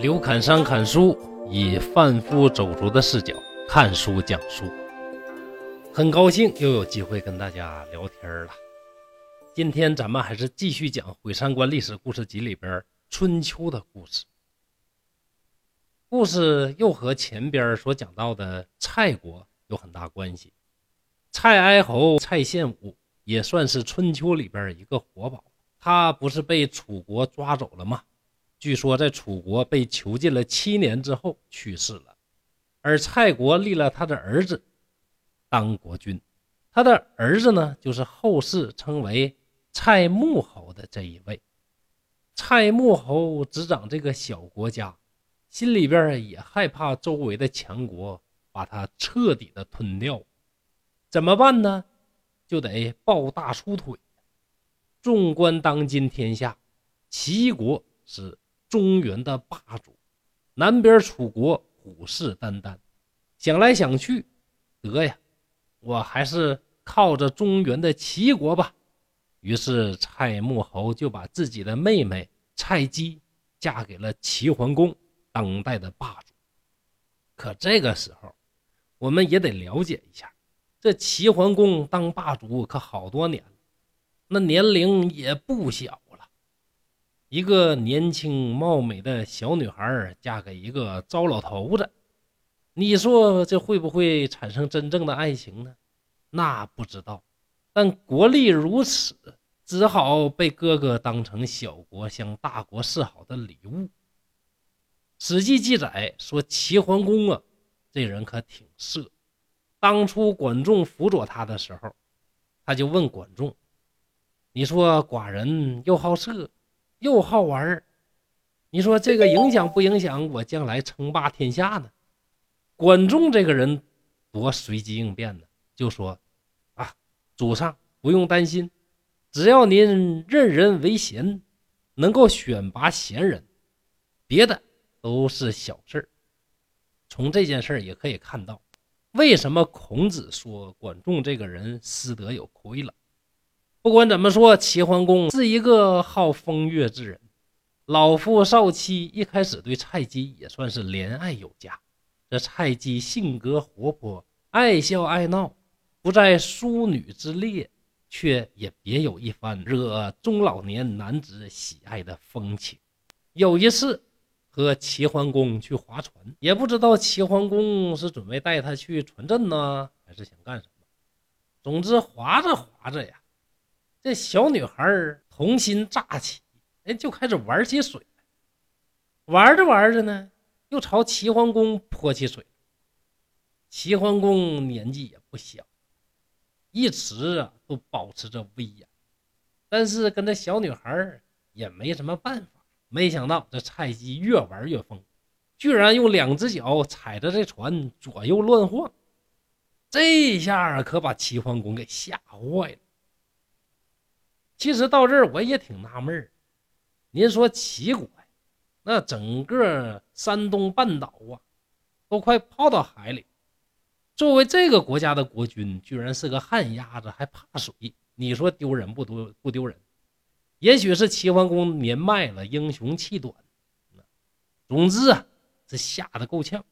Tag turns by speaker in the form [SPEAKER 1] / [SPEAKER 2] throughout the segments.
[SPEAKER 1] 刘侃山砍书，以贩夫走卒的视角看书讲书。很高兴又有机会跟大家聊天了。今天咱们还是继续讲《毁三观历史故事集》里边春秋的故事。故事又和前边所讲到的蔡国有很大关系。蔡哀侯蔡献武也算是春秋里边一个活宝。他不是被楚国抓走了吗？据说在楚国被囚禁了七年之后去世了。而蔡国立了他的儿子当国君，他的儿子呢，就是后世称为蔡穆侯的这一位。蔡穆侯执掌这个小国家。心里边也害怕周围的强国把他彻底的吞掉，怎么办呢？就得抱大粗腿。纵观当今天下，齐国是中原的霸主，南边楚国虎视眈眈。想来想去，得呀，我还是靠着中原的齐国吧。于是蔡穆侯就把自己的妹妹蔡姬嫁给了齐桓公。当代的霸主，可这个时候，我们也得了解一下，这齐桓公当霸主可好多年了，那年龄也不小了。一个年轻貌美的小女孩嫁给一个糟老头子，你说这会不会产生真正的爱情呢？那不知道，但国力如此，只好被哥哥当成小国向大国示好的礼物。史记记载说，齐桓公啊，这人可挺色。当初管仲辅佐他的时候，他就问管仲：“你说寡人又好色，又好玩你说这个影响不影响我将来称霸天下呢？”管仲这个人多随机应变呢，就说：“啊，主上不用担心，只要您任人唯贤，能够选拔贤人，别的。”都是小事儿，从这件事儿也可以看到，为什么孔子说管仲这个人师德有亏了。不管怎么说，齐桓公是一个好风月之人，老夫少妻一开始对蔡姬也算是怜爱有加。这蔡姬性格活泼，爱笑爱闹，不在淑女之列，却也别有一番惹中老年男子喜爱的风情。有一次。和齐桓公去划船，也不知道齐桓公是准备带他去船镇呢，还是想干什么。总之，划着划着呀，这小女孩童心乍起，哎，就开始玩起水来。玩着玩着呢，又朝齐桓公泼起水。齐桓公年纪也不小，一直啊都保持着威严，但是跟这小女孩也没什么办法。没想到这蔡姬越玩越疯，居然用两只脚踩着这船左右乱晃，这下可把齐桓公给吓坏了。其实到这儿我也挺纳闷儿，您说齐国，那整个山东半岛啊，都快泡到海里，作为这个国家的国君，居然是个旱鸭子，还怕水，你说丢人不丢不丢人？也许是齐桓公年迈了，英雄气短。总之啊，这吓得够呛，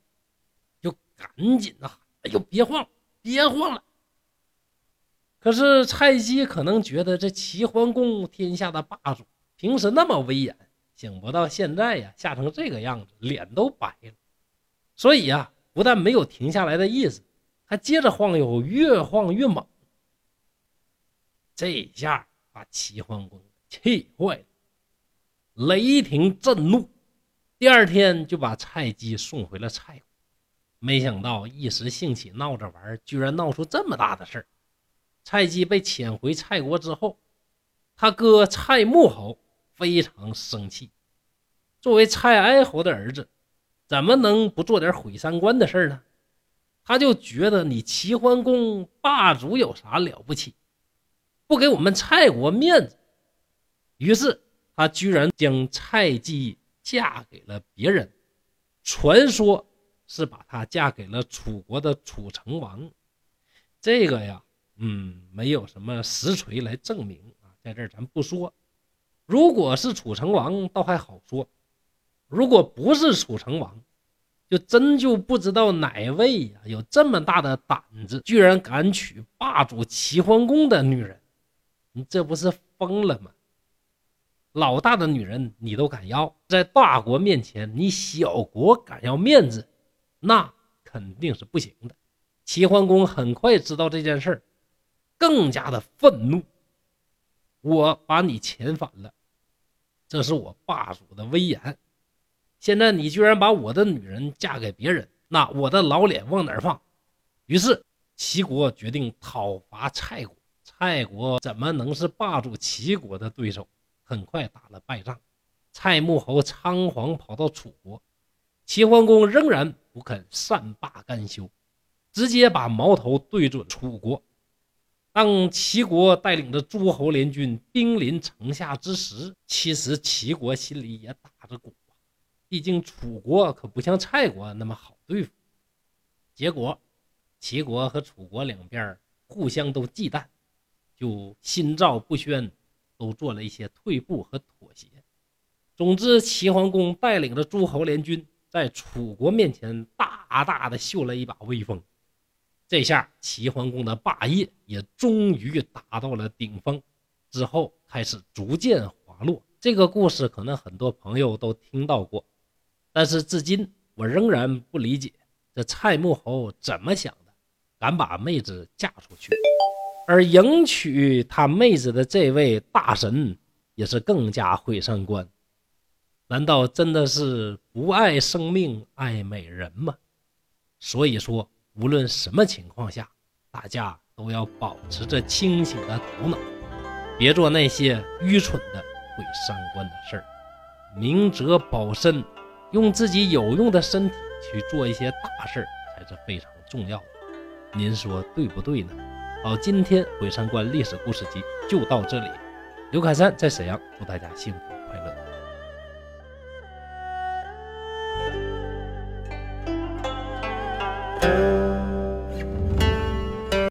[SPEAKER 1] 就赶紧的：“哎呦，别晃，别晃了！”可是蔡姬可能觉得这齐桓公天下的霸主，平时那么威严，想不到现在呀吓成这个样子，脸都白了。所以呀，不但没有停下来的意思，还接着晃悠，越晃越猛。这一下把齐桓公。气坏了，雷霆震怒，第二天就把蔡姬送回了蔡国。没想到一时兴起闹着玩，居然闹出这么大的事儿。蔡姬被遣回蔡国之后，他哥蔡穆侯非常生气。作为蔡哀侯的儿子，怎么能不做点毁三观的事呢？他就觉得你齐桓公霸主有啥了不起，不给我们蔡国面子。于是他居然将蔡姬嫁给了别人，传说是把她嫁给了楚国的楚成王。这个呀，嗯，没有什么实锤来证明啊，在这儿咱不说。如果是楚成王，倒还好说；如果不是楚成王，就真就不知道哪位呀有这么大的胆子，居然敢娶霸主齐桓公的女人。你这不是疯了吗？老大的女人你都敢要，在大国面前，你小国敢要面子，那肯定是不行的。齐桓公很快知道这件事儿，更加的愤怒。我把你遣返了。这是我霸主的威严，现在你居然把我的女人嫁给别人，那我的老脸往哪放？于是齐国决定讨伐蔡国。蔡国怎么能是霸主齐国的对手？很快打了败仗，蔡穆侯仓皇跑到楚国，齐桓公仍然不肯善罢甘休，直接把矛头对准楚国。当齐国带领着诸侯联军兵临城下之时，其实齐国心里也打着鼓，毕竟楚国可不像蔡国那么好对付。结果，齐国和楚国两边互相都忌惮，就心照不宣，都做了一些退步和妥协。总之，齐桓公带领着诸侯联军在楚国面前大大的秀了一把威风。这下齐桓公的霸业也终于达到了顶峰，之后开始逐渐滑落。这个故事可能很多朋友都听到过，但是至今我仍然不理解这蔡穆侯怎么想的，敢把妹子嫁出去，而迎娶他妹子的这位大神也是更加毁三观。难道真的是不爱生命爱美人吗？所以说。无论什么情况下，大家都要保持着清醒的头脑，别做那些愚蠢的毁三观的事儿。明哲保身，用自己有用的身体去做一些大事儿，才是非常重要的。您说对不对呢？好，今天毁三观历史故事集就到这里。刘凯山在沈阳，祝大家幸福。